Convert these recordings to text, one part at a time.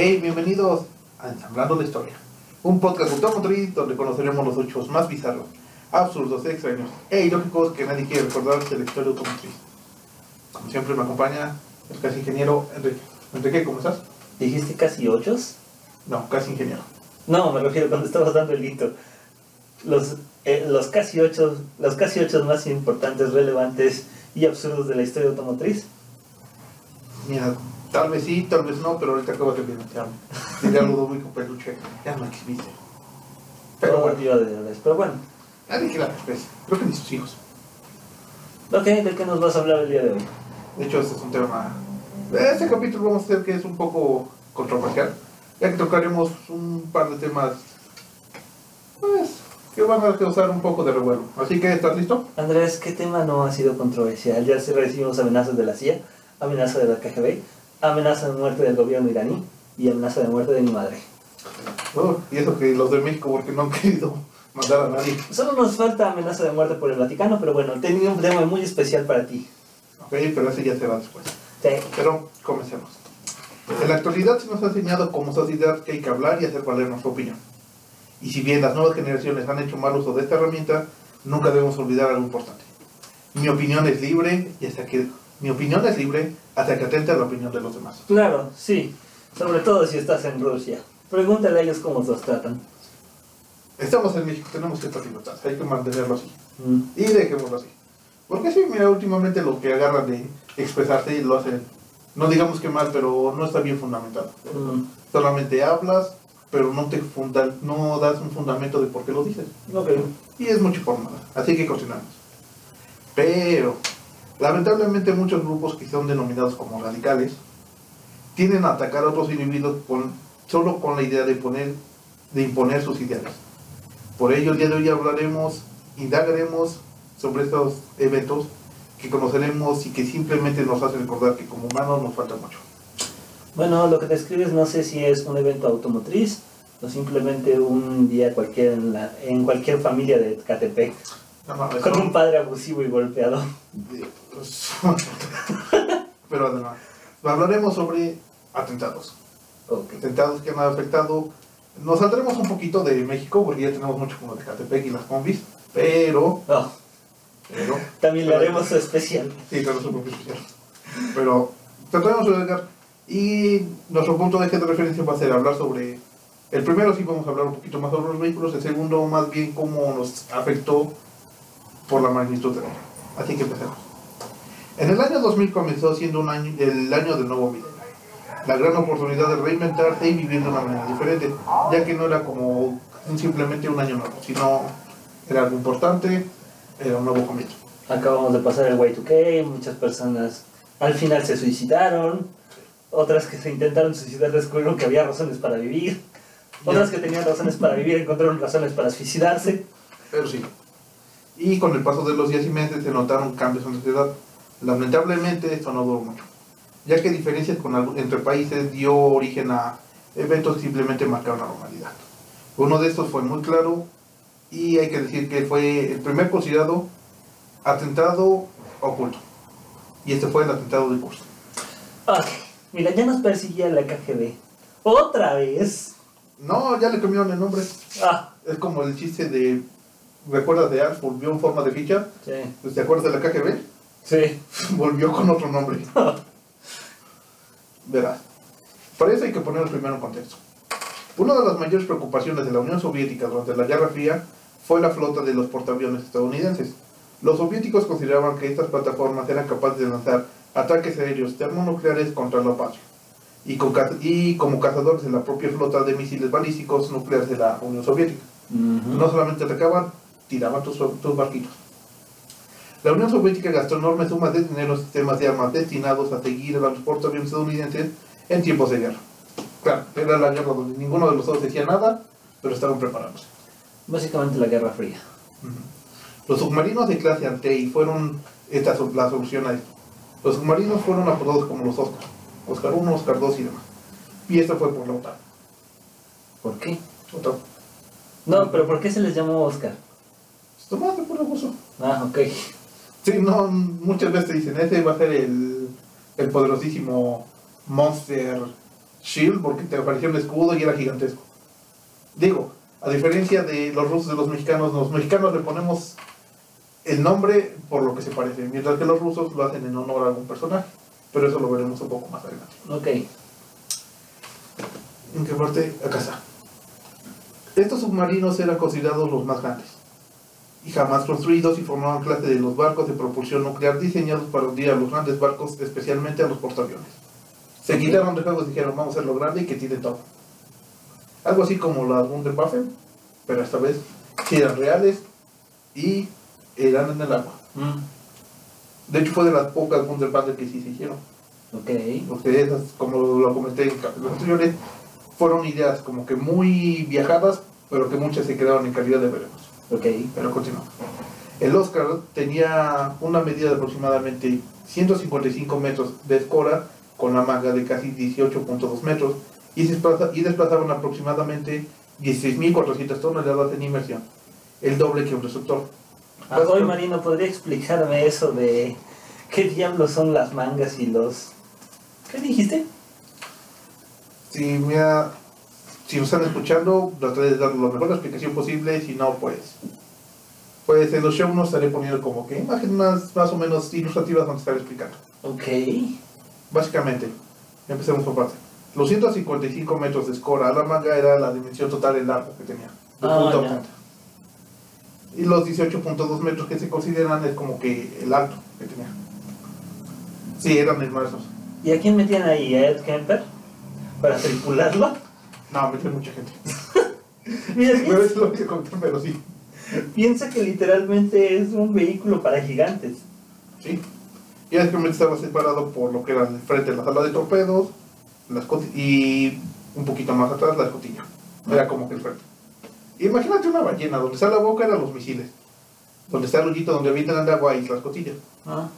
Hey, bienvenidos a Ensamblando la Historia, un podcast automotriz donde conoceremos los hechos más bizarros, absurdos, extraños e ilógicos que nadie quiere recordar de la historia automotriz. Como siempre me acompaña el casi ingeniero Enrique. Enrique, ¿cómo estás? ¿Dijiste casi ochos? No, casi ingeniero. No, me refiero cuando estabas dando el hito. Los, eh, los casi ocho, los casi ocho más importantes, relevantes y absurdos de la historia automotriz. Mira, tal vez sí, tal vez no, pero ahorita acabo de denunciarme. Diría algo muy con peluche, ya no existe. Pero bueno. Pero bueno, nadie quiere la creo que ni sus hijos. ok, ¿de qué nos vas a hablar el día de hoy? De hecho, este es un tema. Este capítulo vamos a hacer que es un poco controversial, ya que tocaremos un par de temas, pues, que van a causar un poco de revuelo. Así que, ¿estás listo? Andrés, ¿qué tema no ha sido controversial? Ya se recibimos amenazas de la CIA, amenaza de la KGB, amenaza de muerte del gobierno iraní y amenaza de muerte de mi madre. Oh, y eso que los de México, porque no han querido mandar a nadie. Solo nos falta amenaza de muerte por el Vaticano, pero bueno, tenía un tema muy especial para ti. Ok, pero ese ya será después. Sí. Pero comencemos. En la actualidad se nos ha enseñado como sociedad que hay que hablar y hacer valer nuestra opinión. Y si bien las nuevas generaciones han hecho mal uso de esta herramienta, nunca debemos olvidar algo importante. Mi opinión es libre y hasta que mi opinión es libre hasta que atente a la opinión de los demás. Claro, sí. Sobre todo si estás en Rusia. Pregúntale a ellos cómo los tratan. Estamos en México, tenemos ciertas libertades, hay que mantenerlo así. Mm. Y dejémoslo así. Porque sí, mira, últimamente lo que agarran de expresarse y lo hacen, no digamos que mal, pero no está bien fundamentado. Mm. Solamente hablas, pero no te funda, no das un fundamento de por qué lo dices. Ok. Y es mucho por nada. Así que continuamos. Pero, lamentablemente muchos grupos que son denominados como radicales tienden a atacar a otros individuos con, solo con la idea de, poner, de imponer sus ideales. Por ello, el día de hoy hablaremos, indagaremos sobre estos eventos que conoceremos y que simplemente nos hacen recordar que como humanos nos falta mucho. Bueno, lo que describes no sé si es un evento automotriz o simplemente un día cualquiera en, la- en cualquier familia de Catepec No con ¿no? un padre abusivo y golpeado. Pues, Pero además, hablaremos sobre atentados. Atentados que han afectado. Nos saldremos un poquito de México, porque ya tenemos mucho como de Catepec y las combis. Pero, Oh, pero, también le haremos su especial. sí, tenemos un poco especial. Pero trataremos de llegar. Y nuestro punto de eje de referencia va a ser hablar sobre. El primero sí vamos a hablar un poquito más sobre los vehículos, el segundo más bien cómo nos afectó por la magnitud de él. Así que empecemos. En el año 2000 comenzó siendo un año, el año del nuevo milenio. La gran oportunidad de reinventarse y vivir de una manera diferente, ya que no era como simplemente un año nuevo, sino era algo importante, era un nuevo comienzo. Acabamos de pasar el Y2K, muchas personas al final se suicidaron, otras que se intentaron suicidar descubrieron que había razones para vivir, otras que tenían razones para vivir encontraron razones para suicidarse. Pero sí. Y con el paso de los días y meses se notaron cambios en la sociedad. Lamentablemente esto no duró mucho, ya que diferencias con entre países dio origen a eventos que simplemente marcaron la normalidad. Uno de estos fue muy claro y hay que decir que fue el primer considerado atentado oculto. Y este fue el atentado de Kursk. Ok, mira, ya nos persiguía la KGB. ¿Otra vez? No, ya le cambiaron el nombre. Ah, Es como el chiste de... ¿Recuerdas de Alf? Volvió en forma de ficha. sí. ¿Te acuerdas de la KGB? Sí. volvió con otro nombre. Verás, para eso hay que ponerlo primero en contexto. Una de las mayores preocupaciones de la Unión Soviética durante la Guerra Fría fue la flota de los portaaviones estadounidenses. Los soviéticos consideraban que estas plataformas eran capaces de lanzar ataques aéreos termonucleares contra la paz y, con ca- y como cazadores de la propia flota de misiles balísticos nucleares de la Unión Soviética. No solamente atacaban, tiraban tus, tus barquitos. La Unión Soviética gastó enormes sumas de dinero en sistemas de armas destinados a seguir a los portaaviones estadounidenses en tiempos de guerra. Claro, era la guerra donde ninguno de los dos decía nada, pero estaban preparados. Básicamente la Guerra Fría. Los submarinos de clase Antey fueron esta la solución a esto. Los submarinos fueron apodados como los Oscar. Oscar 1, Oscar 2 y demás. Y esto fue por la OTAN. ¿Por qué? OTAN. No, pero ¿por qué se les llamó Oscar? De puro gusto. Ah, ok. Sí, no, muchas veces te dicen, ese va a ser el, el poderosísimo Monster Shield porque te apareció un escudo y era gigantesco. Digo, a diferencia de los rusos y los mexicanos, los mexicanos le ponemos el nombre por lo que se parece, mientras que los rusos lo hacen en honor a algún personaje. Pero eso lo veremos un poco más adelante. Ok. ¿En qué parte? Acá está. Estos submarinos eran considerados los más grandes y jamás construidos y formaban clase de los barcos de propulsión nuclear diseñados para hundir a los grandes barcos, especialmente a los portaaviones. Se quitaron de juegos y dijeron vamos a hacerlo grande y que tiene todo. Algo así como las Wunderwaffen, pero esta vez sí eran reales y eran en el agua. Mm, De hecho fue de las pocas Wunderwaffen que sí se hicieron. Ok. Porque esas, como lo comenté en capítulos anteriores, fueron ideas como que muy viajadas, pero que muchas se quedaron en calidad de veremos. Ok. Pero continuamos. El Oscar tenía una medida de aproximadamente 155 metros de escora con la manga de casi 18.2 metros y, desplaza- y desplazaban aproximadamente 16.400 toneladas en inmersión, el doble que un receptor. Ah, hoy Marino, ¿podría explicarme eso de qué diablos son las mangas y los... ¿Qué dijiste? Si, mira, si nos están escuchando, trataré de dar la mejor explicación posible, si no, pues... Pues en los show nos estaré poniendo como que imágenes más, más o menos ilustrativas donde estaré explicando. Ok. Básicamente, empecemos por parte. Los 155 metros de escora a la manga era la dimensión total del largo que tenía, de Ah, punta a punta. Y los 18.2 metros que se consideran es como que el alto que tenía. Sí, eran inmersos. ¿Y a quién metían ahí? ¿A Ed Kemper? ¿Para tripularlo? No, metió mucha gente. Mira, es lo que conté, pero sí. piensa que literalmente es un vehículo para gigantes. Sí. Y básicamente estaba separado por lo que era el frente de la sala de torpedos las y un poquito más atrás la escotilla. Era como que el frente. Imagínate una ballena, donde está la boca eran los misiles. Donde está el hoyito donde avientan el agua y las cotillas. Ah,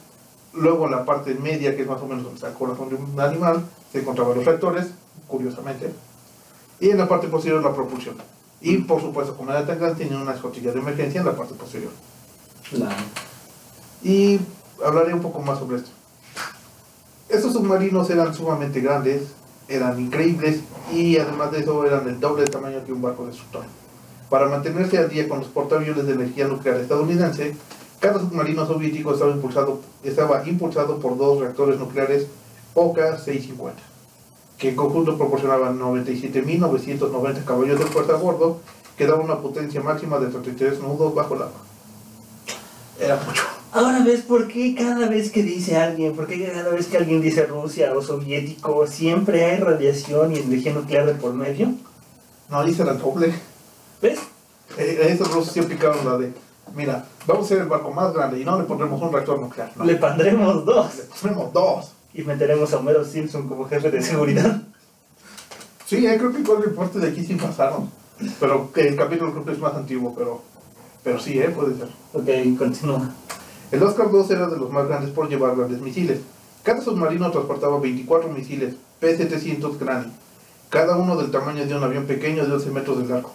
Luego en la parte media, que es más o menos donde está el corazón de un animal, se encontraban los reactores, curiosamente. Y en la parte posterior la propulsión. Y por supuesto, como era tan grande, tenía una escotilla de emergencia en la parte posterior. claro. Y hablaré un poco más sobre esto. Estos submarinos eran sumamente grandes, eran increíbles y además de eso eran del doble de tamaño que un barco destructor. Para mantenerse al día con los portaaviones de energía nuclear estadounidense, cada submarino soviético estaba impulsado, estaba impulsado por dos reactores nucleares OK-650, que en conjunto proporcionaban 97.990 caballos de fuerza a bordo, que daban una potencia máxima de 33 nudos bajo el agua. Era mucho. Ahora ves por qué cada vez que dice alguien, por qué cada vez que alguien dice Rusia o soviético, siempre hay radiación y energía nuclear de por medio. No, será el doble. ¿Ves? Eh, esos rusos sí aplicaron la de, mira, vamos a ser el barco más grande y no le pondremos un reactor nuclear. No, Le pondremos dos le pondremos dos. Y meteremos a Homero Simpson como jefe de seguridad. Sí, eh, creo que igual el parte de aquí sí pasaron. Pero que el capítulo creo que es más antiguo, pero, pero sí, eh, puede ser. Ok, continúa. El Oscar II era de los más grandes por llevar grandes misiles. Cada submarino transportaba 24 misiles P-700 Granny, cada uno del tamaño de un avión pequeño de 11 metros de largo.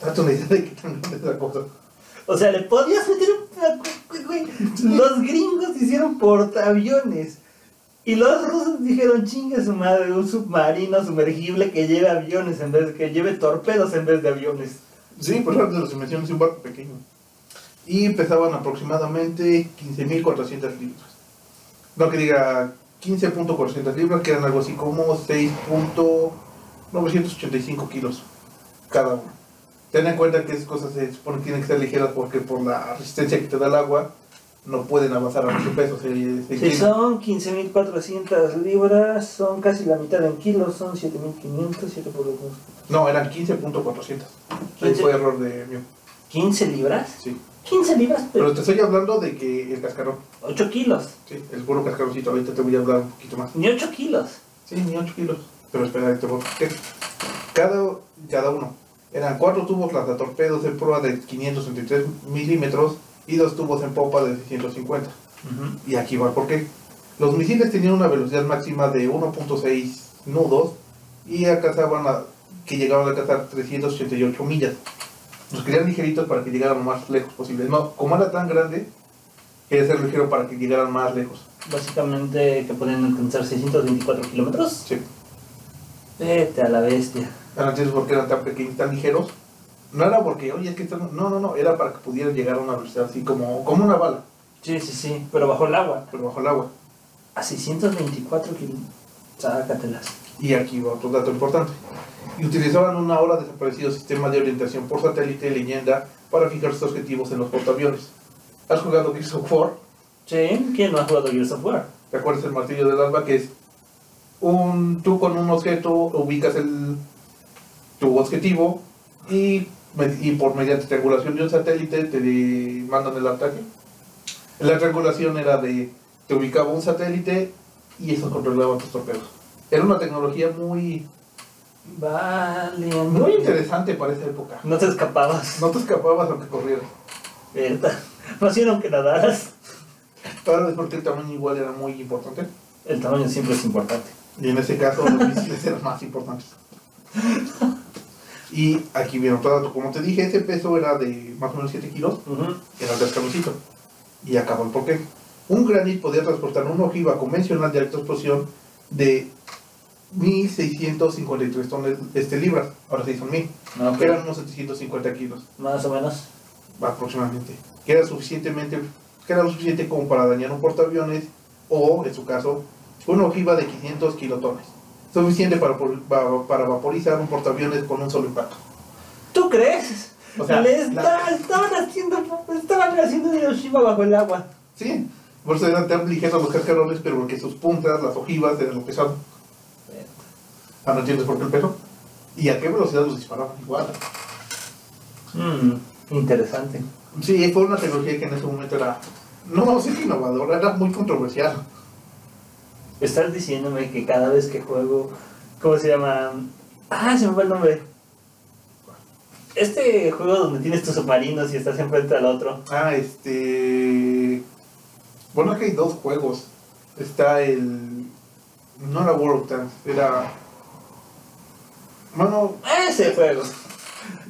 Date una idea de qué tan grande es la cosa. O sea, le podías meter un... Los gringos hicieron portaaviones. Y los rusos dijeron, chinga su madre, un submarino sumergible que lleve aviones en vez que lleve torpedos en vez de aviones. Sí, pues las dimensiones de un barco pequeño. Y pesaban aproximadamente 15.400 libras. No que diga 15.400 libras, que eran algo así como 6.985 kilos cada uno. Ten en cuenta que esas cosas se supone que tienen que ser ligeras porque por la resistencia que te da el agua no pueden avanzar a mucho peso. Se, se Si son 15.400 libras, son casi la mitad en kilos, son 7.500, 7 por 2. No, eran 15.400. Ahí 15. fue error de mío. ¿15 libras? Sí. 15 libras, pero Pero te estoy hablando de que el cascarón, 8 kilos. sí, el puro cascaroncito, ahorita te voy a hablar un poquito más. Ni 8 kilos. Sí, ni 8 kilos. Pero espera, te voy a. Cada, cada uno. Eran cuatro tubos lanzatorpedos de proa de 533 milímetros y dos tubos en popa de 650. Y aquí va por qué. Los misiles tenían una velocidad máxima de 1.6 nudos y alcanzaban a, que llegaban a alcanzar 388 millas. Los querían ligeritos para que llegaran lo más lejos posible. No, como era tan grande, quería ser ligero para que llegaran más lejos. Básicamente que pueden alcanzar 624 kilómetros. Sí. Vete a la bestia. Ahora entiendes por qué eran tan pequeños, tan ligeros. No era porque, oye, es que están... No, no, no, era para que pudieran llegar a una velocidad así como, como una bala, Sí, sí, sí, pero bajo el agua. pero bajo el agua. A 624 kilómetros. Sácatelas. Y aquí va otro dato importante. Y utilizaban un ahora desaparecido sistema de orientación por satélite leyenda para fijar sus objetivos en los portaaviones. ¿Has jugado Gears of War? Sí, ¿quién no ha jugado Gears of War? ¿Te acuerdas el martillo del alba que es un tú con un objeto ubicas el tu objetivo y, y por mediante triangulación de un satélite te mandan el ataque? La triangulación era de te ubicaba un satélite y eso controlaba tus torpedos. Era una tecnología muy Vale, muy interesante para esa época. No te escapabas. No te escapabas aunque corrieras. Verdad. No hicieron que nadaras. Tal vez porque el tamaño igual era muy importante. El tamaño siempre es importante. Y en ese caso los misiles eran más importantes. Y aquí viene otro dato. Como te dije, ese peso era de más o menos 7 kilos. Ujú. Era el descabecito. Y acabó el porqué. Un granit podía transportar una ojiva convencional de alta explosión de 1653 tonel- este, libras. Ahora sí son 1000. Ok. Que eran unos 750 kilos Más o menos. aproximadamente. Que era suficientemente, que era lo suficiente como para dañar un portaaviones o, en su caso, una ojiva de 500 kilotones. Suficiente para, para vaporizar un portaaviones con un solo impacto. ¿Tú crees? O sea, Le la- está- estaban haciendo estaban haciendo Hiroshima bajo el agua. Sí, por eso eran tan ligeros los cascarones, pero porque sus puntas, las ojivas, eran lo pesado. Ah, ¿no entiendes por qué el peso? ¿Y a qué velocidad los disparaban? Igual. Mm, interesante. Sí, fue una tecnología que en ese momento era, no decir que innovadora, era muy controversial. Estás diciéndome que cada vez que juego, ¿cómo se llama? Ah, se me fue el nombre. Este juego donde tienes tus submarinos y estás enfrente al otro. Ah, este. Bueno, que hay dos juegos. Está el. No era World of Tanks, era. Bueno, Ese juego.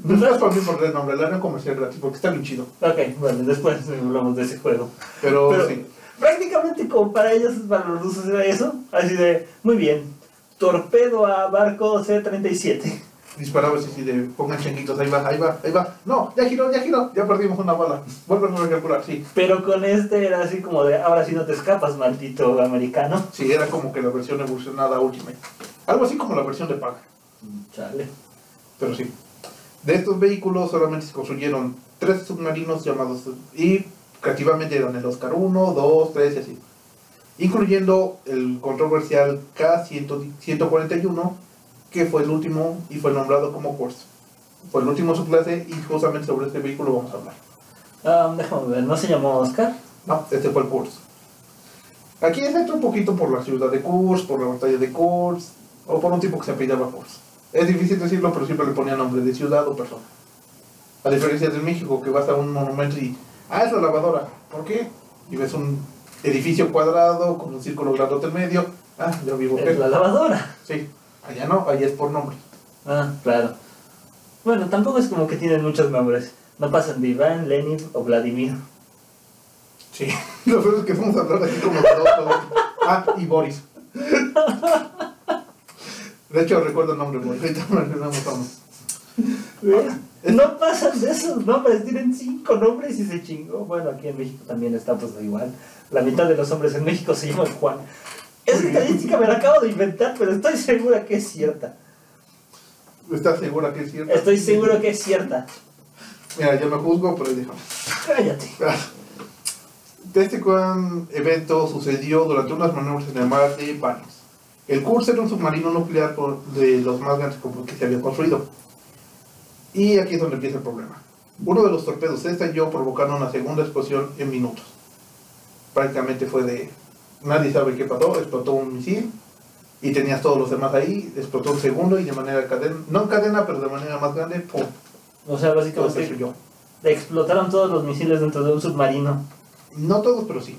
no es para mí por el nombre, la era comercial gratis porque está bien chido. Ok, bueno, después hablamos de ese juego. Pero, Pero sí. prácticamente como para ellos, para los rusos era eso. Así de, muy bien, torpedo a barco C-37. Disparaba así, así de pongan changuitos, ahí va, ahí va, ahí va. No, ya giró, ya giró, ya perdimos una bala. Vuelven a recalcular, sí. Pero con este era así como de, ahora sí no te escapas, maldito americano. Sí, era como que la versión evolucionada Ultimate. Algo así como la versión de paga. Chale. Pero sí. De estos vehículos solamente se construyeron tres submarinos llamados y creativamente eran el Oscar 1, 2, 3 y así. Incluyendo el controversial K-141, que fue el último y fue nombrado como Kursk. Fue el último de su clase y justamente sobre este vehículo vamos a hablar. Ah, déjame ver, ¿no se llamó Oscar? No, este fue el Kursk. Aquí es hecho un poquito por la ciudad de Kursk, por la batalla de Kursk, o por un tipo que se apellidaba Kursk. Es difícil decirlo, pero siempre le ponía nombre de ciudad o persona. A diferencia de México, que vas a un monumento y. Ah, es la lavadora. ¿Por qué? Y ves un edificio cuadrado con un círculo grandote en medio. Ah, yo vivo Es la lavadora. Sí, allá no, allá es por nombre. Ah, claro. Bueno, tampoco es como que tienen muchos nombres. No pasan de Iván, Lenin o Vladimir. Sí, lo peor es que vamos a hablar aquí como dos. todos. Ah, y Boris. De hecho, recuerdo el nombre, Boris. Ahorita me olvidamos todos. No pasan de esos nombres, tienen cinco nombres y se chingó. Bueno, aquí en México también está pues igual. La mitad de los hombres en México se llaman Juan. Esa estadística me la acabo de inventar, pero estoy segura que es cierta. ¿Estás segura que es cierto? Estoy seguro que es cierta. Mira, yo me juzgo, pero déjame. Cállate. Este gran evento sucedió durante unas maniobras en el mar de Barents. El Kursk era un submarino nuclear de los más grandes que se había construido. Y aquí es donde empieza el problema. Uno de los torpedos se estalló provocando una segunda explosión en minutos. Prácticamente fue de... Nadie sabe qué pasó, explotó un misil y tenías todos los demás ahí, explotó un segundo y de manera cadena, no en cadena, pero de manera más grande, ¡pum! O sea, Todo se básicamente explotaron todos los misiles dentro de un submarino. No todos, pero sí.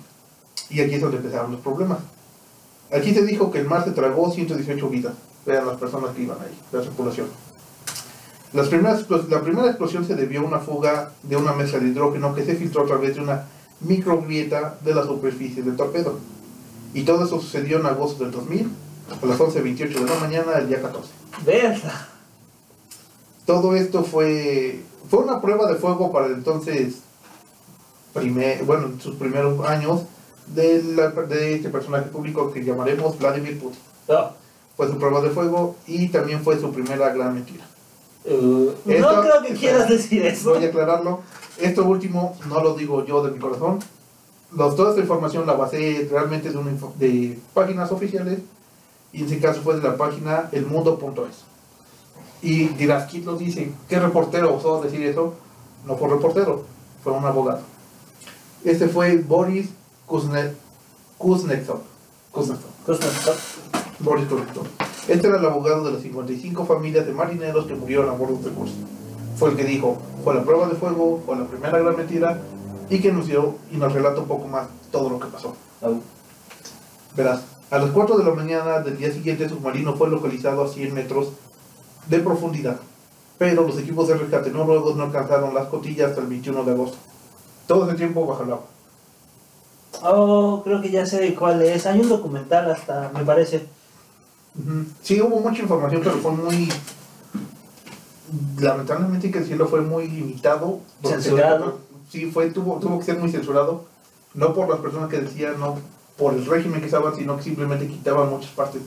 Y aquí es donde empezaron los problemas. Aquí se dijo que el mar se tragó 118 vidas. Vean las personas que iban ahí, la tripulación. Las primeras, la primera explosión se debió a una fuga de una mezcla de hidrógeno que se filtró a través de una microgrieta de la superficie del torpedo. Y todo eso sucedió en agosto del 2000, a las 11.28 de la mañana del día 14. Verla. Todo esto fue, fue una prueba de fuego para el entonces, primer, bueno, en sus primeros años de, la- de este personaje público que llamaremos Vladimir Putin. No. Fue su prueba de fuego y también fue su primera gran mentira. Uh, Esto- no creo que quieras decir eso. Voy a aclararlo. Esto último no lo digo yo de mi corazón. Los, toda esta información la basé realmente de, una info- de páginas oficiales y en ese caso fue de la página elmundo.es. Y dirás, ¿quién lo dice? ¿Qué reportero osó decir eso? No fue reportero, fue un abogado. Este fue Boris Kuzne- Kuznetsov. Kuznetsov. Kuznetsov. Boris Kuznetsov. Este era el abogado de las 55 familias de marineros que murieron a bordo del curso. Fue el que dijo, fue la prueba de fuego, fue la primera gran mentira, y que nos dio y nos relata un poco más todo lo que pasó. Verás, a las 4 de la mañana del día siguiente el submarino fue localizado a 100 metros de profundidad, pero los equipos de rescate noruegos no alcanzaron las cotillas hasta el 21 de agosto. Todo ese tiempo bajo el agua. Oh, creo que ya sé cuál es. Hay un documental hasta, me parece. Sí, hubo mucha información, pero fue muy... Lamentablemente que el cielo fue muy limitado. Censurado. Sí, fue, tuvo, tuvo que ser muy censurado. No por las personas que decían, no por el régimen que estaban, sino que simplemente quitaban muchas partes.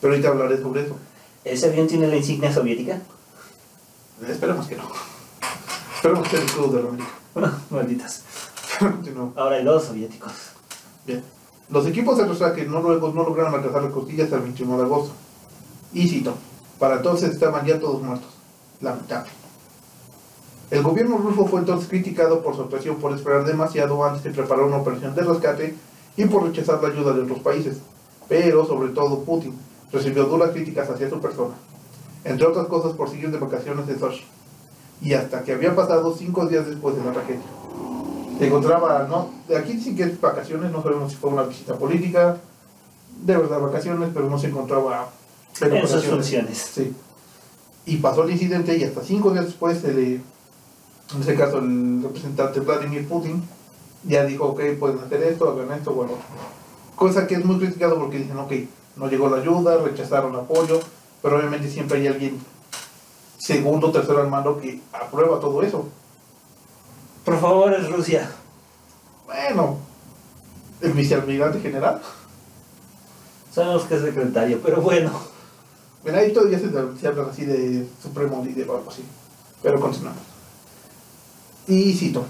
Pero ahorita hablaré sobre eso. ¿Ese avión tiene la insignia soviética? Esperemos que no. Esperemos que el escudo de la América. Malditas. Ahora hay dos soviéticos. Bien. Los equipos de rescate noruegos no lograron alcanzar las costillas hasta el 21 de agosto. Y cito, para entonces estaban ya todos muertos. Lamentable. El gobierno ruso fue entonces criticado por su actuación por esperar demasiado antes de preparar una operación de rescate y por rechazar la ayuda de otros países. Pero, sobre todo, Putin recibió duras críticas hacia su persona. Entre otras cosas por seguir de vacaciones en Sochi. Y hasta que había pasado cinco días después de la tragedia. Encontraba, no, aquí dicen que es vacaciones, no sabemos si fue una visita política, de verdad vacaciones, pero no se encontraba en En sus funciones. Sí. Y pasó el incidente y hasta cinco días después, se le, en este caso el representante Vladimir Putin ya dijo, ok, pueden hacer esto, hagan esto, bueno. Cosa que es muy criticado porque dicen, ok, no llegó la ayuda, rechazaron apoyo, pero obviamente siempre hay alguien segundo, tercero al mando que aprueba todo eso. Por favor, es Rusia. Bueno, el vicealmirante general. Sabemos que es secretario, pero bueno. Mira, ahí todavía se, se hablan así de supremo líder o algo así. Pero continuamos. Y cito,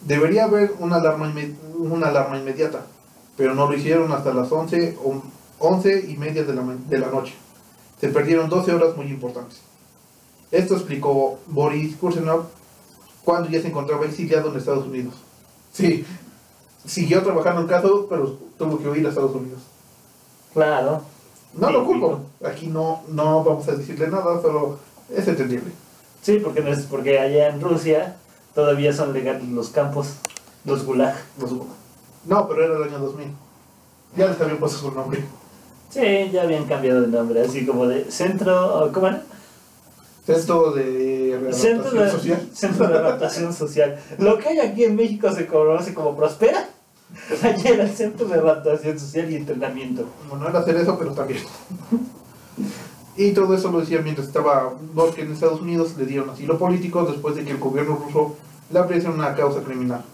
debería haber una alarma, inme- una alarma inmediata, pero no lo hicieron hasta las 11, o 11 y media de la, de la noche. Se perdieron 12 horas muy importantes. Esto explicó Boris Kursenov cuando ya se encontraba exiliado en Estados Unidos. Sí, siguió trabajando el caso, pero tuvo que huir a Estados Unidos. Claro. No lo culpo. Aquí no, no vamos a decirle nada, pero es entendible. Sí, porque, no es, porque allá en Rusia todavía son legales los campos, los gulag. Los hubo. No, pero era el año 2000. Ya les habían puesto su nombre. Sí, ya habían cambiado de nombre, así como de centro, ¿cómo era? Centro de Centro de, Social. Centro de Adaptación Social. Lo que hay aquí en México se conoce como Prospera. Allá era el Centro de Adaptación Social y Entrenamiento. Bueno, era hacer eso, pero también. Y todo eso lo decía mientras estaba porque en Estados Unidos le dieron asilo político después de que el gobierno ruso le abriese una causa criminal.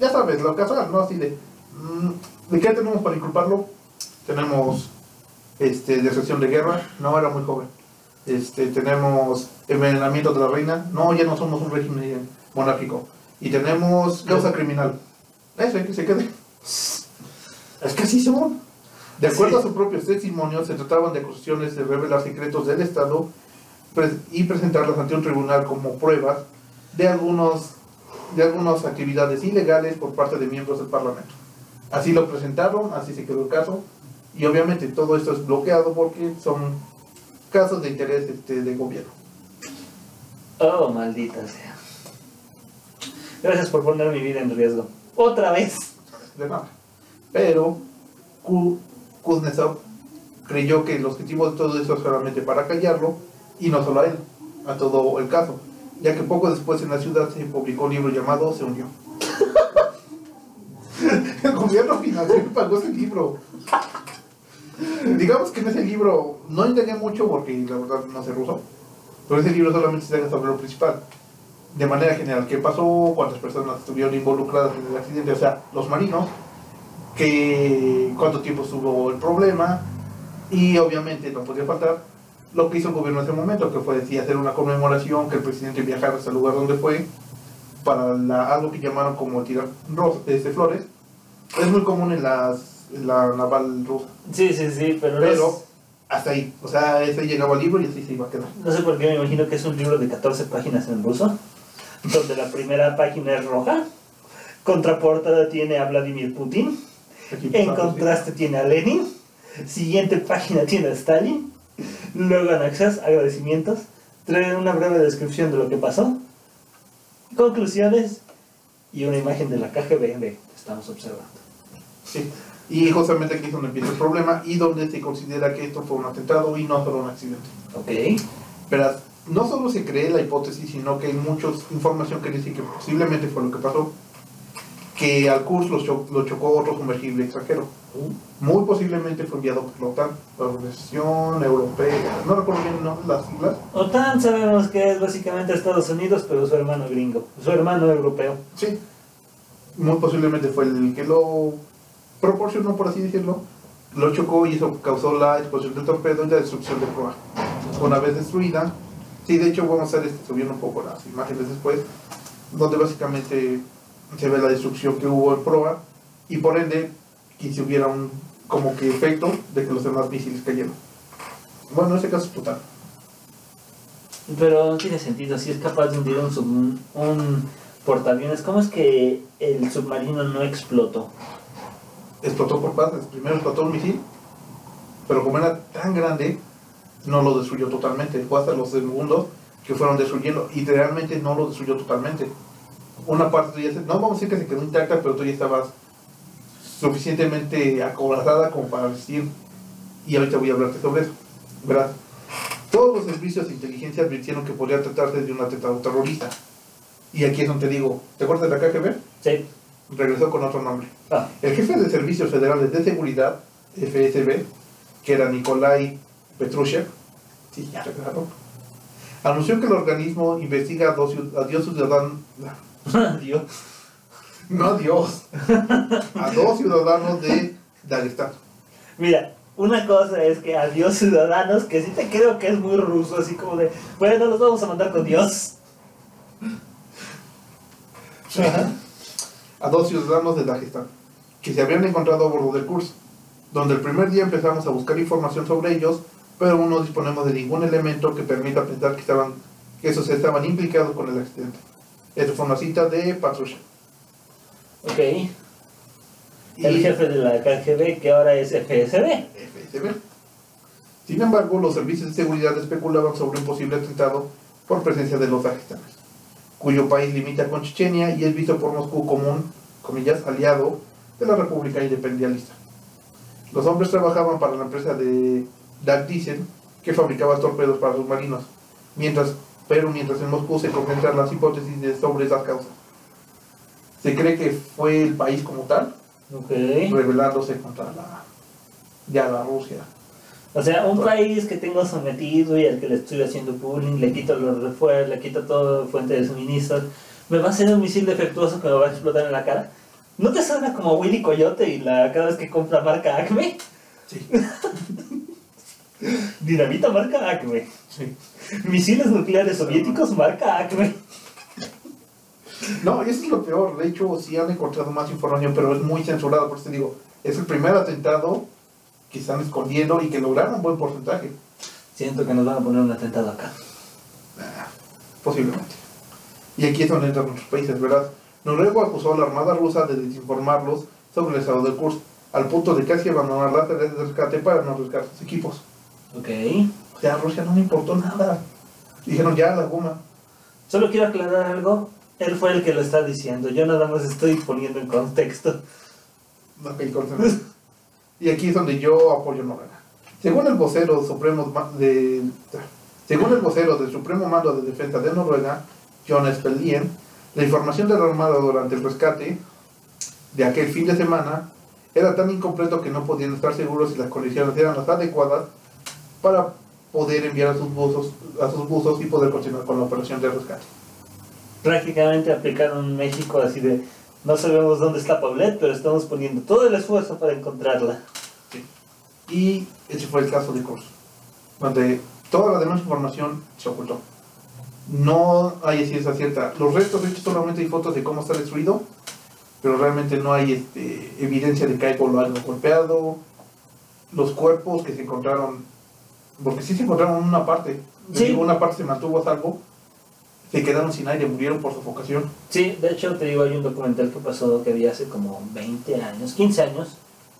Ya sabes, lo casual, ¿no? Así de... mm, ¿De qué tenemos para inculparlo? Tenemos este, deserción de guerra, no era muy joven. Este, tenemos envenenamiento de la reina, no, ya no somos un régimen monárquico. Y tenemos causa criminal. Eso, que se quede. Es que así son. De acuerdo Sí. a sus propios testimonios, se trataban de acusaciones de revelar secretos del Estado y presentarlas ante un tribunal como pruebas de algunos de algunas actividades ilegales por parte de miembros del Parlamento. Así lo presentaron, así se quedó el caso, y obviamente todo esto es bloqueado porque son casos de interés este, de gobierno. Oh, maldita sea. Gracias por poner mi vida en riesgo. Otra vez. de nada. Pero Ku- Kuznetsov creyó que el objetivo de todo eso es solamente para callarlo, y no solo a él, a todo el caso, ya que poco después en la ciudad se publicó un libro llamado Se unió. el gobierno financió y pagó ese libro. Digamos que en ese libro no entendía mucho porque la verdad no sé ruso, pero ese libro solamente se sobre lo principal. De manera general, qué pasó, cuántas personas estuvieron involucradas en el accidente, o sea, los marinos, que, cuánto tiempo estuvo el problema, y obviamente no podía faltar lo que hizo el gobierno en ese momento, que fue decir, hacer una conmemoración, que el presidente viajara hasta el lugar donde fue, para algo que llamaron como tirar este, flores. Es muy común en, las, la naval rusa. Sí, sí, sí, pero, no Pero es- hasta ahí. O sea, ese llegaba al libro y así se iba a quedar. No sé por qué me imagino que es un libro de 14 páginas en ruso, donde la primera página es roja, contraportada tiene a Vladimir Putin, en contraste tiene a Lenin, siguiente página tiene a Stalin, luego anexas, agradecimientos, trae una breve descripción de lo que pasó, conclusiones y una imagen de la KGB de estamos observando. Sí. Y justamente aquí es donde empieza el problema y donde se considera que esto fue un atentado y no solo un accidente. Ok, Pero no solo se cree la hipótesis, sino que hay mucha información que dice que posiblemente fue lo que pasó. Que al Kursk lo, cho- lo chocó otro sumergible extranjero. Muy posiblemente fue enviado por la OTAN, la Organización Europea, no recuerdo bien ¿no? las siglas. OTAN sabemos que es básicamente Estados Unidos, pero su hermano gringo, su hermano europeo. Sí. Muy posiblemente fue el que lo proporcionó, por así decirlo. Lo chocó y eso causó la explosión del torpedo y la destrucción de proa. Una vez destruida, sí, de hecho vamos a estar este, subiendo un poco las imágenes después, donde básicamente se ve la destrucción que hubo en proa y por ende que si hubiera un como que efecto de que los demás misiles cayeron. Bueno, en este caso es total. Pero no tiene sentido, si es capaz de hundir un, un portaaviones, ¿cómo es que el submarino no explotó? Explotó por partes. Primero explotó un misil, pero como era tan grande, no lo destruyó totalmente. Fue hasta los segundos que fueron destruyendo y realmente no lo destruyó totalmente. Una parte se- no vamos a decir que se quedó intacta, pero tú ya estabas suficientemente acorazada como para resistir. Y ahorita voy a hablarte sobre eso. Verás, todos los servicios de inteligencia advirtieron que podría tratarse de un atentado terrorista. Y aquí es donde te digo, ¿te acuerdas de la KGB? Sí. Regresó con otro nombre. Ah, El jefe de Servicios Federales de Seguridad, FSB, que era Nikolai Petrushev, sí, ya recordaron, anunció que el organismo investiga a dos, a dos ciudadanos, Dios. no a Dios, a dos ciudadanos de Dagestán. Mira, una cosa es que adiós ciudadanos, que sí te creo que es muy ruso, así como de, bueno, los vamos a mandar con Dios. Ajá. A dos ciudadanos de Dagestán, que se habían encontrado a bordo del curso, donde el primer día empezamos a buscar información sobre ellos, pero aún no disponemos de ningún elemento que permita pensar que, estaban, que esos estaban implicados con el accidente. Esta fue una cita de Patrusha. Ok. El jefe de la KGB, que ahora es FSB. FSB. Sin embargo, los servicios de seguridad especulaban sobre un posible atentado por presencia de los dagestanes, cuyo país limita con Chechenia y es visto por Moscú como un, comillas, aliado de la República Independialista. Los hombres trabajaban para la empresa de Dag Diesel, que fabricaba torpedos para submarinos, mientras, pero mientras en Moscú se concentran las hipótesis de- sobre esas causas. Se cree que fue el país como tal, rebelándose contra la, ya la Rusia. O sea, un país que tengo sometido y al que le estoy haciendo bullying, le quito los refuerzos, le quito toda fuente de suministros, me va a hacer un misil defectuoso que me va a explotar en la cara. ¿No te suena como Willy Coyote y la cada vez que compra marca Acme? Sí. Dinamita marca Acme. Sí. Misiles nucleares soviéticos marca Acme. No, eso es lo peor. De hecho, sí han encontrado más información, pero es muy censurado. Por eso te digo, es el primer atentado que están escondiendo y que lograron un buen porcentaje. Siento que nos van a poner un atentado acá. Ah, Posiblemente. Y aquí es donde entran nuestros países, ¿verdad? Noruega acusó a la Armada rusa de desinformarlos sobre el estado del curso, al punto de casi abandonar las tareas de rescate para no arriesgar sus equipos. Ok. O sea, a Rusia no le importó nada. Dijeron ya la goma. Solo quiero aclarar algo. Él fue el que lo está diciendo. Yo nada más estoy poniendo en contexto. Ok, concentra. y aquí es donde yo apoyo Noruega. Según el vocero supremo de, según el vocero del Supremo Mando de Defensa de Noruega, John Spellien, la información de la Armada durante el rescate de aquel fin de semana era tan incompleto que no podían estar seguros si las condiciones eran las adecuadas para poder enviar a sus buzos, a sus buzos y poder continuar con la operación de rescate. Prácticamente aplicaron México así de, no sabemos dónde está Paulette, pero estamos poniendo todo el esfuerzo para encontrarla. Sí. Y ese fue el caso de Corso, donde toda la demás información se ocultó. No hay ciencia cierta. Los restos, de hecho, solamente hay fotos de cómo está destruido, pero realmente no hay este, evidencia de que hay lo algo golpeado. Los cuerpos que se encontraron, porque sí se encontraron en una parte, Sí. digo, una parte se mantuvo a salvo, se quedaron sin aire, murieron por sofocación. Sí, de hecho te digo, hay un documental que pasó que vi hace como 20 años, 15 años,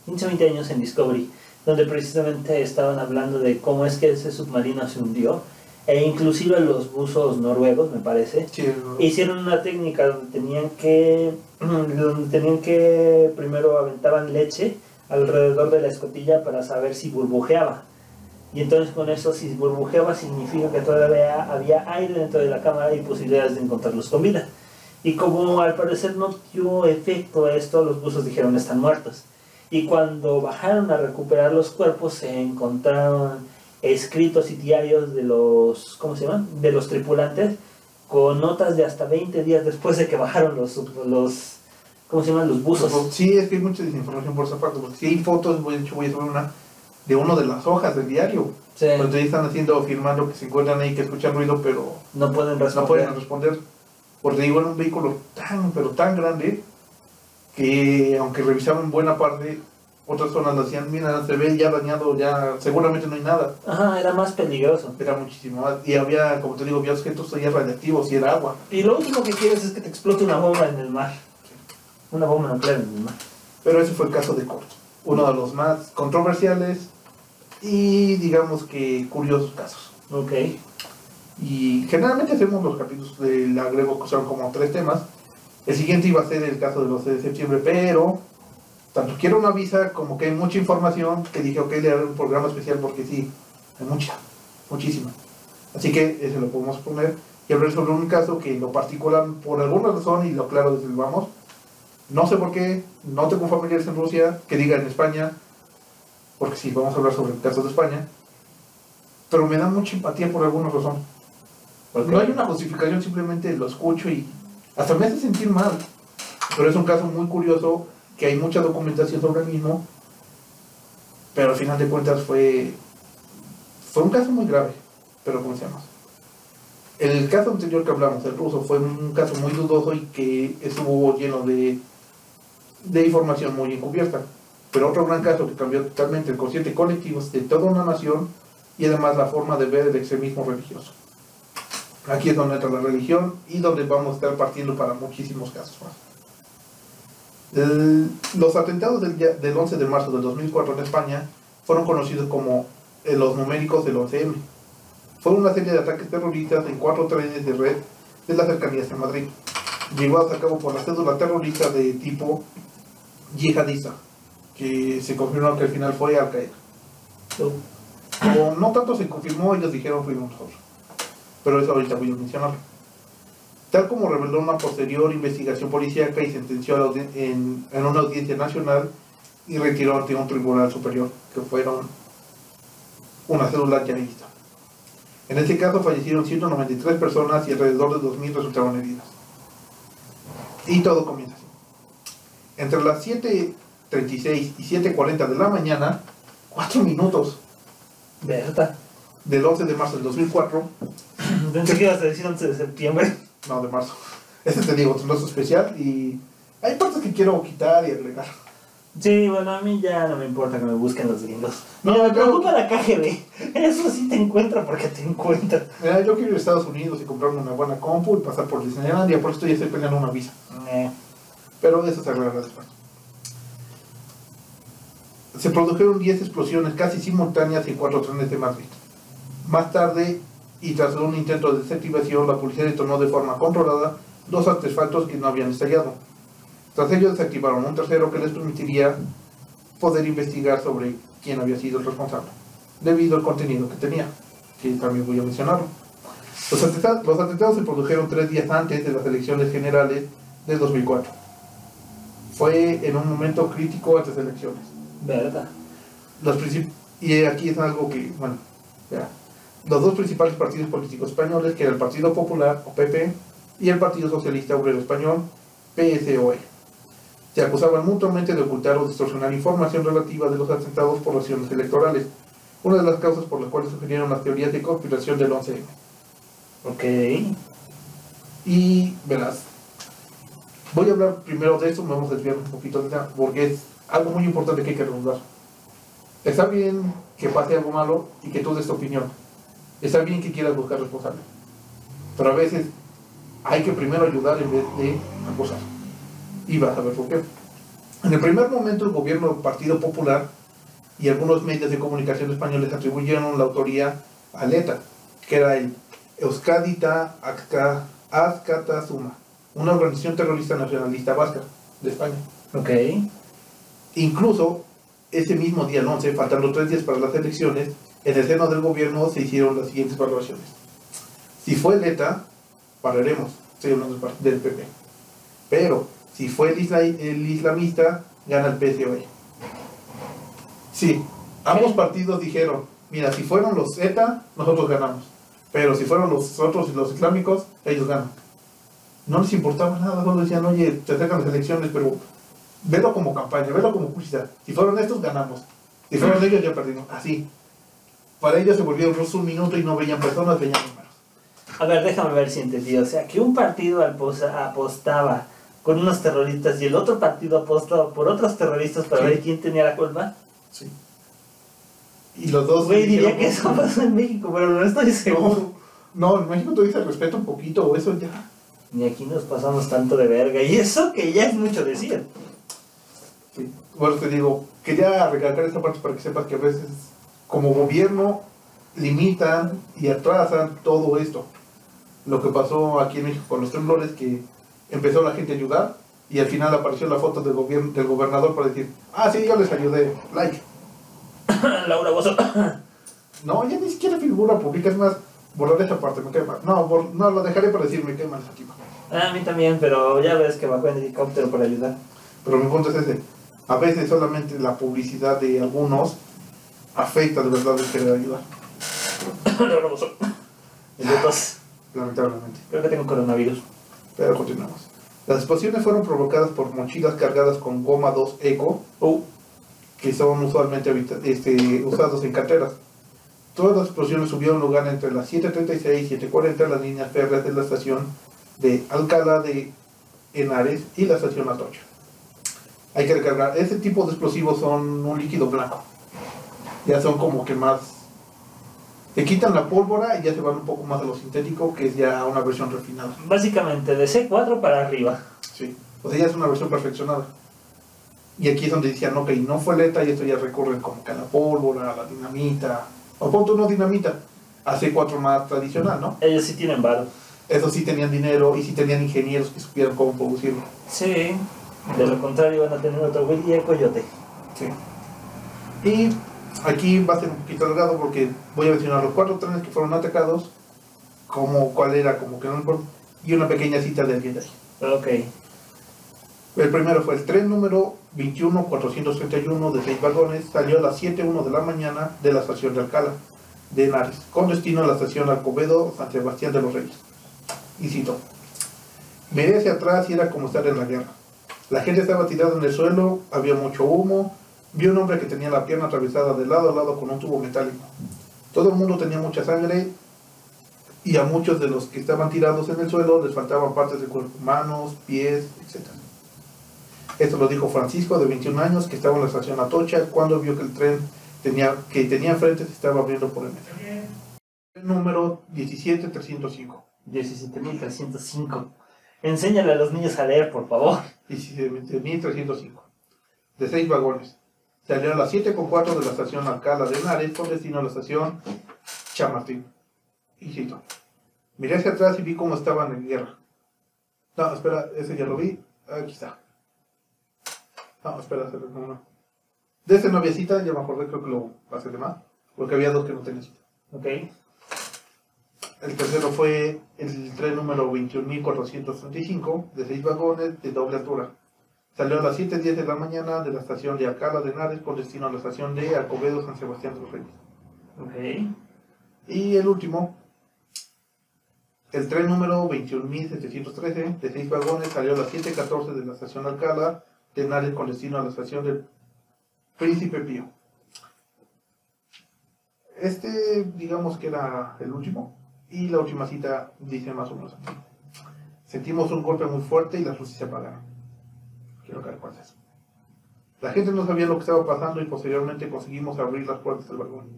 15 o 20 años en Discovery, donde precisamente estaban hablando de cómo es que ese submarino se hundió, e inclusive los buzos noruegos, me parece, Sí, hicieron una técnica donde tenían que, donde tenían que, primero aventaban leche alrededor de la escotilla para saber si burbujeaba. Y entonces con eso, si burbujeaba, significa que todavía había aire dentro de la cámara y posibilidades de encontrarlos con vida. Y como al parecer no dio efecto esto, los buzos dijeron están muertos. Y cuando bajaron a recuperar los cuerpos, se encontraron escritos y diarios de los, ¿cómo se llaman? De los tripulantes, con notas de hasta 20 días después de que bajaron los, los ¿cómo se llaman? Los buzos. Sí, es que hay mucha desinformación por esa parte, porque si hay fotos, de hecho voy a subir una de uno de las hojas del diario, Sí, donde ahí están haciendo, firmando que se encuentran ahí, que escuchan ruido, pero no pueden no responder. pueden responder. Porque digo, era un vehículo tan, pero tan grande, que aunque revisaban buena parte, otras zonas lo hacían, mira, se ve ya dañado, ya seguramente no hay nada. Ajá, era más peligroso. Era muchísimo más. Y había, como te digo, había objetos todavía radiactivos y era agua. Y lo último que quieres es que te explote una bomba en el mar. Una bomba nuclear en el mar. Pero ese fue el caso de Corto, uno de los más controversiales y digamos que curiosos casos. Ok. Y generalmente hacemos los capítulos del agrego que son como tres temas. El siguiente iba a ser el caso del 12 de septiembre, pero tanto quiero una visa como que hay mucha información que dije, ok, le haré un programa especial porque sí, hay mucha, muchísima. Así que ese lo podemos poner y hablar sobre un caso que lo particular, por alguna razón, y lo claro desde el vamos, no sé por qué, no tengo familiares en Rusia, que diga en España, porque sí, vamos a hablar sobre el caso de España, pero me da mucha empatía por alguna razón. No hay una justificación, simplemente lo escucho y hasta me hace sentir mal. Pero es un caso muy curioso, que hay mucha documentación sobre el mismo, pero al final de cuentas fue, fue un caso muy grave, pero ¿cómo se llama? El caso anterior que hablamos, el ruso, fue un caso muy dudoso y que estuvo lleno de, de información muy encubierta. Pero otro gran caso que cambió totalmente el consciente colectivo de toda una nación y además la forma de ver el extremismo religioso. Aquí es donde entra la religión y donde vamos a estar partiendo para muchísimos casos más. El- los atentados del, del 11 de marzo de 2004 en España fueron conocidos como eh, los numéricos del 11M. Fue una serie de ataques terroristas en cuatro trenes de red de las cercanías de Madrid, llevados a cabo por la cédula terrorista de tipo yihadista, que se confirmó que al final fue Al Qaeda. No tanto se confirmó, ellos dijeron fuimos nosotros. Pero eso ahorita voy a mencionarlo. Tal como reveló una posterior investigación policíaca y sentenció en, en una audiencia nacional y retiró ante un tribunal superior, que fueron una cédula yihadista. En este caso fallecieron 193 personas y alrededor de 2.000 resultaron heridas. Y todo comienza así. Entre las 7.36 y 7.40 de la mañana, 4 minutos Berta. del 11 de marzo del 2004, Pensé que ibas a decir 11 de septiembre. no, de marzo, este te digo, tronazo especial y hay partes que quiero quitar y agregar. Sí, bueno, a mí ya no me importa que me busquen los gringos. No, me preocupa la KGB. Eso sí te encuentra porque te encuentra. Mira, yo quiero ir a Estados Unidos y comprarme una buena compu y pasar por Disneylandia, por esto ya estoy peleando una visa. Eh, Pero eso se arreglará después. Se produjeron 10 explosiones casi simultáneas en cuatro trenes de Madrid. Más tarde, y tras un intento de desactivación, la policía detonó de forma controlada dos artefactos que no habían estallado. Tras ello desactivaron un tercero que les permitiría poder investigar sobre quién había sido el responsable, debido al contenido que tenía, que también voy a mencionarlo. Los atentados, se produjeron tres días antes de las elecciones generales del 2004. Fue en un momento crítico antes de elecciones. ¿Verdad? Los princip- y aquí es algo que, bueno, ya. los dos principales partidos políticos españoles, que era el Partido Popular, o PP, y el Partido Socialista Obrero Español, PSOE, se acusaban mutuamente de ocultar o distorsionar información relativa de los atentados por acciones electorales, una de las causas por las cuales surgieron las teorías de conspiración del 11M. Ok. Y verás, voy a hablar primero de me vamos a desviar un poquito tema, porque es algo muy importante que hay que recordar. Está bien que pase algo malo y que tú des tu opinión. Está bien que quieras buscar responsables. Pero a veces hay que primero ayudar en vez de acusar. Y vas a ver por qué. En el primer momento el gobierno del Partido Popular y algunos medios de comunicación españoles atribuyeron la autoría a ETA, que era el Euskadita Azca- Azcatasuma, una organización terrorista nacionalista vasca de España. Ok. Incluso ese mismo día, el 11, faltando tres días para las elecciones, en el seno del gobierno se hicieron las siguientes valoraciones. Si fue el ETA, pararemos, estoy hablando del PP. Pero si fue el, isla- el islamista, gana el PSOE. Sí, ambos partidos dijeron, mira, si fueron los ETA, nosotros ganamos. Pero si fueron los otros y los islámicos, ellos ganan. No les importaba nada, solo decían, oye, se acercan las elecciones, pero velo como campaña, velo como publicidad. Si fueron estos, ganamos. Si fueron ellos, ya perdimos. Así. Para ellos se volvieron rostros un minuto y no veían personas, veían números. A ver, déjame ver si entendí. O sea, que un partido apostaba con unos terroristas y el otro partido apostaba por otros terroristas para Sí. ver quién tenía la culpa. Sí. Y los dos. Güey, diría que eso pasó en México, pero no estoy seguro. No, no, en México tú dices respeto un poquito o eso ya. Ni aquí nos pasamos tanto de verga. Y eso que ya es mucho decir. Sí. Bueno, te digo, quería recalcar esta parte para que sepas que a veces, como gobierno, limitan y atrasan todo esto. Lo que pasó aquí en México con los temblores, que empezó la gente a ayudar y al final apareció la foto del, gobierno, del gobernador para decir, ah, sí, yo les ayudé, like. Laura Bozo. No, ya ni siquiera figura pública, es más, borrar esa parte, me cae mal. No, bor- no, lo dejaré para decir, me cae mal esa tipa. Ah, a mí también, pero ya ves que bajó en helicóptero para ayudar. Pero mi punto es ese. A veces solamente la publicidad de algunos afecta de verdad el querer ayudar, lamentablemente. Creo que tengo coronavirus. Pero continuamos. Las explosiones fueron provocadas por mochilas cargadas con goma 2 eco, Uh, que son usualmente este, usados en carteras. Todas las explosiones tuvieron lugar entre las 7.36 y 7.40 en las líneas férreas de la estación de Alcalá de Henares y la estación Atocha. Hay que recargar. Ese tipo de explosivos son un líquido blanco. Ya son como que más... Te quitan la pólvora y ya se van un poco más a lo sintético, que es ya una versión refinada. básicamente de C4 para arriba. Sí. O sea, ya es una versión perfeccionada. Y aquí es donde decían, ok, no fue leta y esto ya recorre como que a la pólvora, a la dinamita. O punto no dinamita, a C4 más tradicional, ¿no? Ellos sí tienen varo. Eso sí tenían dinero y sí tenían ingenieros que supieran cómo producirlo. Sí. De lo contrario van a tener otro Willy y el coyote. Sí. Y aquí va a ser un poquito alargado porque voy a mencionar los cuatro trenes que fueron atacados, como cuál era, como que no acuerdo, y una pequeña cita de alguien de ahí. Ok. El primero fue el tren número 21431 de 6 vagones, salió a las 7.1 de la mañana de la estación de Alcalá de Henares, con destino a la estación Alcobedo, San Sebastián de los Reyes. Y cito, miré hacia atrás y era como estar en la guerra. La gente estaba tirada en el suelo, había mucho humo, vi un hombre que tenía la pierna atravesada de lado a lado con un tubo metálico. Todo el mundo tenía mucha sangre y a muchos de los que estaban tirados en el suelo les faltaban partes del cuerpo, manos, pies, etc. Esto lo dijo Francisco, de 21 años, que estaba en la estación Atocha, cuando vio que el tren tenía, que tenía enfrente se estaba abriendo por el medio. El número 17305. 17.305. Enséñale a los niños a leer, por favor. 17305. De 6 vagones. Salió a las 7.4 de la estación Alcalá de Henares con destino a la estación Chamartín. Y cito. Miré hacia atrás y vi cómo estaban en guerra. No, espera, ese ya lo vi. Aquí está. No, espera, espera, no, no. De ese no había cita, ya me acordé, creo que lo pasé de más. Porque había dos que no tenían cita. Ok. El tercero fue el tren número 21.435 de 6 vagones de doble altura. Salió a las 7.10 de la mañana de la estación de Alcalá de Henares con destino a la estación de Alcobedo San Sebastián de los Reyes. Ok. Y el último, el tren número 21.713 de 6 vagones salió a las 7.14 de la estación Alcalá de Henares con destino a la estación del Príncipe Pío. Este, digamos que era el último, y la última cita dice más o menos así. Sentimos un golpe muy fuerte y las luces se apagaron. Quiero que recuerdes. La gente no sabía lo que estaba pasando y posteriormente conseguimos abrir las puertas del vagón.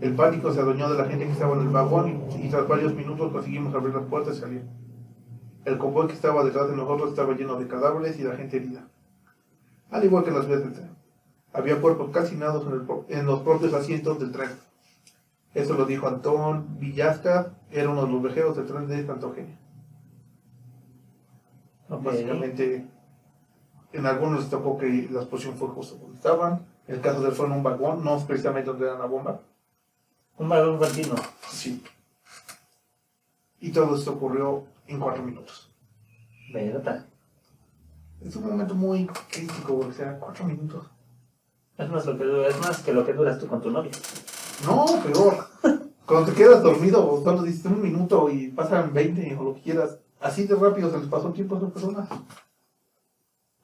El pánico se adueñó de la gente que estaba en el vagón y, y tras varios minutos conseguimos abrir las puertas y salir. El convoy que estaba detrás de nosotros estaba lleno de cadáveres y la gente herida. Al igual que las vías del tren. Había cuerpos calcinados en, el en los propios asientos del tren. Eso lo dijo Antón Villasca, era uno de los viajeros del tren de Santa Eugenia. Básicamente, en algunos les tocó que la explosión fue justo donde estaban. En el caso de él fue en un vagón, no precisamente donde era la bomba. Un vagón continuo. Sí. Y todo esto ocurrió en cuatro minutos. ¿Verdad? Es un momento muy crítico, porque sea cuatro minutos. Es más, lo que dura, es más que lo que duras tú con tu novio. No, peor. Cuando te quedas dormido, solo dices un minuto y pasan 20 o lo que quieras. Así de rápido se les pasó el tiempo a esa persona.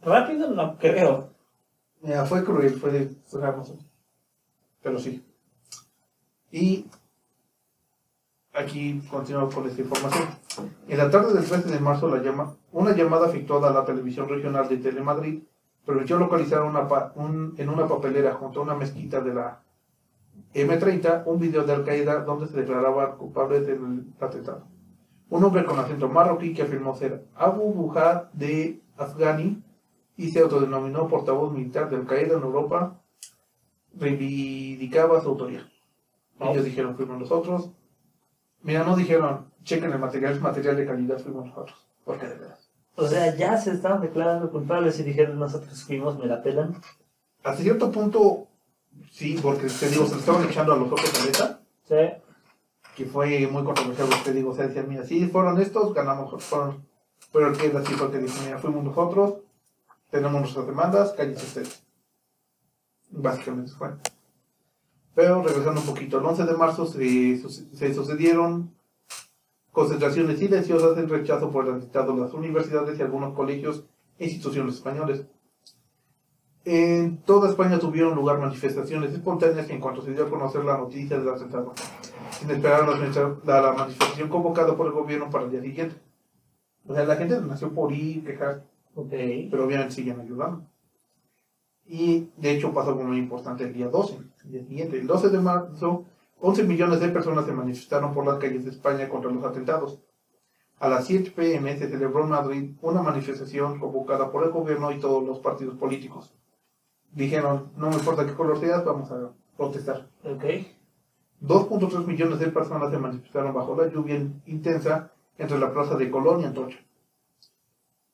Rápido no creo. Mira, fue cruel, fue, hermoso. Pero sí. Y aquí continuamos con esta información. En la tarde del 13 de marzo, la llama, una llamada efectuada a la televisión regional de Telemadrid permitió localizar una pa- un- en una papelera junto a una mezquita de la M30 un video de Al-Qaeda donde se declaraba culpable del atentado. Un hombre con acento marroquí que afirmó ser Abu Buhar de Afghani y se autodenominó portavoz militar de Al-Qaeda en Europa, reivindicaba su autoría. Ellos dijeron, fuimos nosotros. Mira, no dijeron, chequen el material, es material de calidad, fuimos nosotros. Porque de veras. O sea, ya se estaban declarando culpables y dijeron nosotros fuimos, me la pelan. Hasta cierto punto, sí, porque te digo, se estaban echando a los ojos a Leta, Sí. que fue muy controversial, te digo, o sea, decían, mira, sí, fueron estos, ganamos, fueron. Pero el que era así fue el que dijo, mira, fuimos nosotros, tenemos nuestras demandas, cállense ustedes. Básicamente fue. Pero regresando un poquito, el 11 de marzo se, suce- se sucedieron concentraciones silenciosas en rechazo por el atentado de las universidades y algunos colegios e instituciones españoles. En toda España tuvieron lugar manifestaciones espontáneas en cuanto se dio a conocer la noticia del atentado, sin esperar la, la- manifestación convocada por el gobierno para el día siguiente. O sea, la gente nació por ir, quejar, Ok. pero obviamente siguen ayudando. Y de hecho pasó algo muy importante el día 12, el día siguiente. El 12 de marzo, 11 millones de personas se manifestaron por las calles de España contra los atentados. A las 7 pm se celebró en Madrid una manifestación convocada por el gobierno y todos los partidos políticos. Dijeron, no me importa qué color seas, vamos a protestar. Ok. 2.3 millones de personas se manifestaron bajo la lluvia intensa entre la plaza de Colón y Antorcha.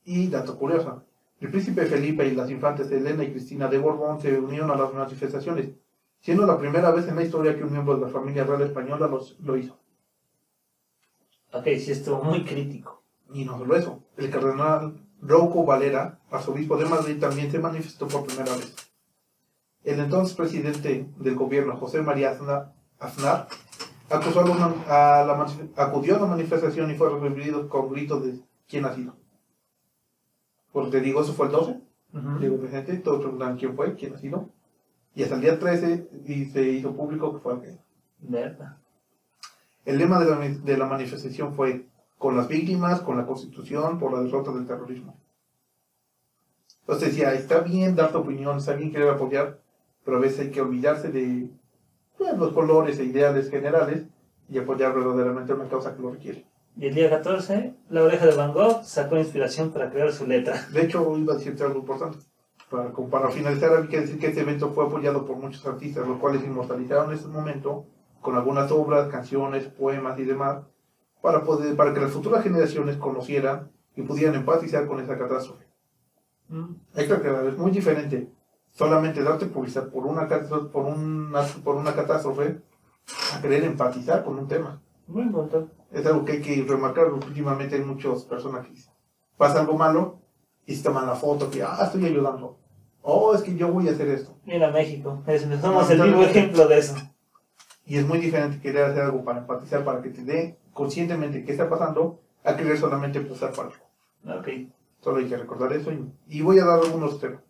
Y dato curioso, el príncipe Felipe y las infantes Elena y Cristina de Borbón se unieron a las manifestaciones, siendo la primera vez en la historia que un miembro de la familia real española los- lo hizo. Ok, sí estuvo muy crítico. Y no solo eso, el cardenal Rouco Valera, arzobispo de Madrid, también se manifestó por primera vez. El entonces presidente del gobierno, José María Aznar, acusó a a la manif- acudió a la manifestación y fue recibido con gritos de ¿quién ha sido? Porque te digo, eso fue el 12, Ujú. digo presente, todos preguntaban quién fue, quién ha sido. Y hasta el día 13 y se hizo público que fue aquel. Verdad. El lema de la, de la manifestación fue con las víctimas, con la constitución, por la derrota del terrorismo. Entonces decía, está bien dar tu opinión, está bien querer apoyar, pero a veces hay que olvidarse de pues, los colores e ideales generales y apoyar verdaderamente una causa que lo requiere. Y el día 14, la oreja de Van Gogh sacó inspiración para crear su letra. De hecho, iba a decirte algo importante. Para, para finalizar, hay que decir que este evento fue apoyado por muchos artistas, los cuales inmortalizaron este momento con algunas obras, canciones, poemas y demás, para, poder, para que las futuras generaciones conocieran y pudieran empatizar con esa catástrofe. Mm. Hay que aclarar, es muy diferente solamente darte publicidad por una, por una, por una catástrofe a querer empatizar con un tema. Muy punto. Es algo que hay que remarcar. Últimamente hay muchas personas que pasa algo malo y se toman la foto que, ah, estoy ayudando. Oh, es que yo voy a hacer esto. Mira México, es, somos el vivo ejemplo de eso. Y es muy diferente querer hacer algo para empatizar, para que te dé conscientemente qué está pasando, a querer solamente pasar para algo. Ok. Solo hay que recordar eso. Y, y voy a dar algunos temas.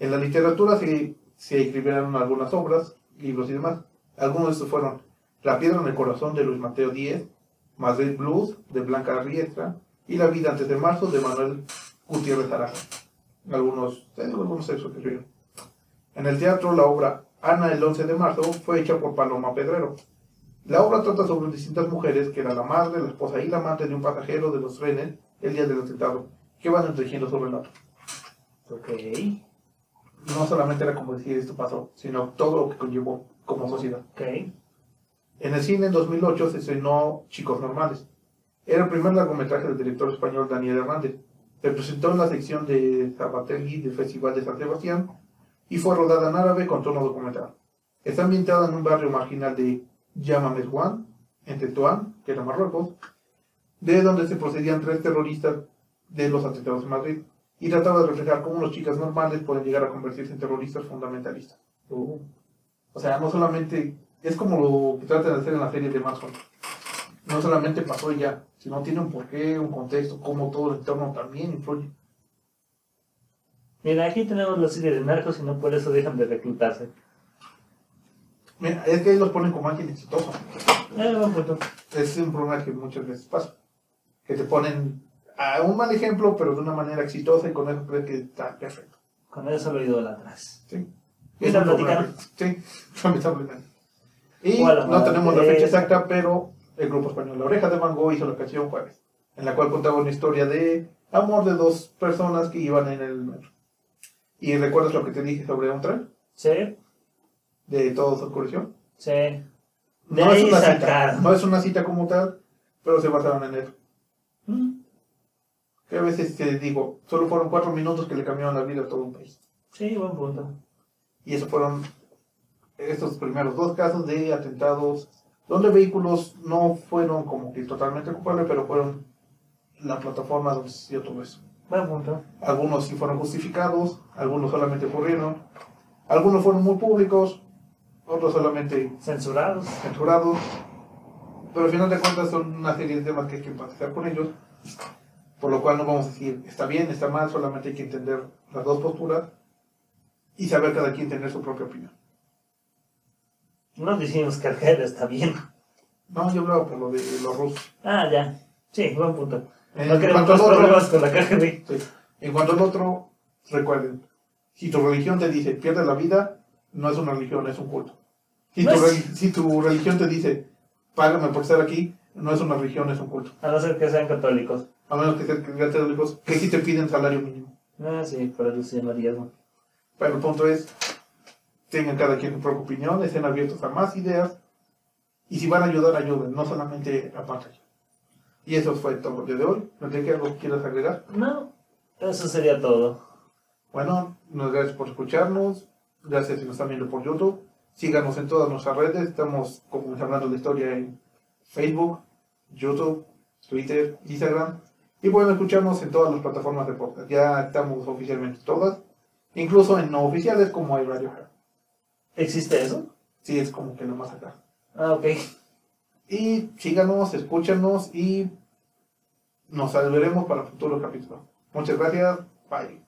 En la literatura se, se escribieron algunas obras, libros y demás. Algunos de estos fueron La piedra en el corazón de Luis Mateo Díez, Madrid Blues de Blanca Riestra y La vida antes de marzo de Manuel Gutiérrez Araja. Algunos, algunos textos que escribieron. En el teatro la obra Ana el 11 de marzo fue hecha por Paloma Pedrero. La obra trata sobre distintas mujeres que era la madre, la esposa y la amante de un pasajero de los trenes el día del atentado, que van entretejiendo su relato. Ok. No solamente era como decir esto pasó, sino todo lo que conllevó como sociedad. Ok. En el cine en 2008 se estrenó Chicos Normales. Era el primer largometraje del director español Daniel Hernández. Se presentó en la sección de Zapatelli del Festival de San Sebastián y fue rodada en árabe con tono documental. Está ambientada en un barrio marginal de Yamamezhuán, en Tetuán, que era Marruecos, de donde se procedían tres terroristas de los atentados en Madrid, y trataba de reflejar cómo los chicas normales pueden llegar a convertirse en terroristas fundamentalistas. Uh, O sea, no solamente es como lo que tratan de hacer en la serie de Manson. No solamente pasó ya, sino tiene un porqué, un contexto, cómo todo el entorno también influye. Mira, aquí tenemos la serie de narcos y no por eso dejan de reclutarse. Mira, es que ahí los ponen como alguien exitoso. Eh. Es un problema que muchas veces pasa. Que te ponen a un mal ejemplo, pero de una manera exitosa y con eso crees que está perfecto. Con eso lo idolatras. ¿sí? ¿Y la un problema. platicaron? Sí, lamentablemente. Y ¿Cuál la no tenemos la madre? fecha exacta, pero el grupo español La Oreja de Van Gogh hizo la canción Jueves, en la cual contaba una historia de amor de dos personas que iban en el metro. ¿Y recuerdas lo que te dije sobre un tren? Sí, De todo su ocurrió. sí. De No es una cita, no es una cita como tal, pero se basaron en eso. Mm, Que a veces te digo, solo fueron cuatro minutos que le cambiaron la vida a todo un país. Sí, buen punto. Y esos fueron estos primeros dos casos de atentados donde vehículos no fueron como que totalmente culpables, pero fueron la plataforma donde se dio todo eso. Algunos sí fueron justificados, algunos solamente ocurrieron, algunos fueron muy públicos, otros solamente Censurados. censurados, pero al final de cuentas son una serie de temas que hay que empatizar con ellos, por lo cual no vamos a decir está bien, está mal, solamente hay que entender las dos posturas y saber cada quien tener su propia opinión. No decimos que Al-Qaeda está bien. No, yo hablaba por lo de los rusos. Ah, ya. Sí, buen punto. En No queremos cuanto al más otro- problemas con la KGB. Sí. En cuanto al otro, recuerden, si tu religión te dice pierde la vida, no es una religión, es un culto. Si, No tu, es- reli- si tu religión te dice págame por estar aquí, no es una religión, es un culto. A no ser que sean católicos. A menos que sean católicos, que sí te piden salario mínimo. Ah, sí, pero eso se. Pero el punto es, tengan cada quien su propia opinión, estén abiertos a más ideas, y si van a ayudar, ayuden, no solamente a pantalla. Y eso fue todo el día de hoy. ¿No te algo que quieras agregar? No, eso sería todo. Bueno, muchas gracias por escucharnos. Gracias si nos están viendo por YouTube. Síganos en todas nuestras redes. Estamos como hablando de historia en Facebook, YouTube, Twitter, Instagram. Y pueden escucharnos en todas las plataformas de podcast. Ya estamos oficialmente todas. Incluso en no oficiales como hay Radio. ¿Existe eso? Sí, es como que nomás acá. Ah, ok. Y síganos, escúchanos y nos veremos para futuros capítulos. Muchas gracias. Bye.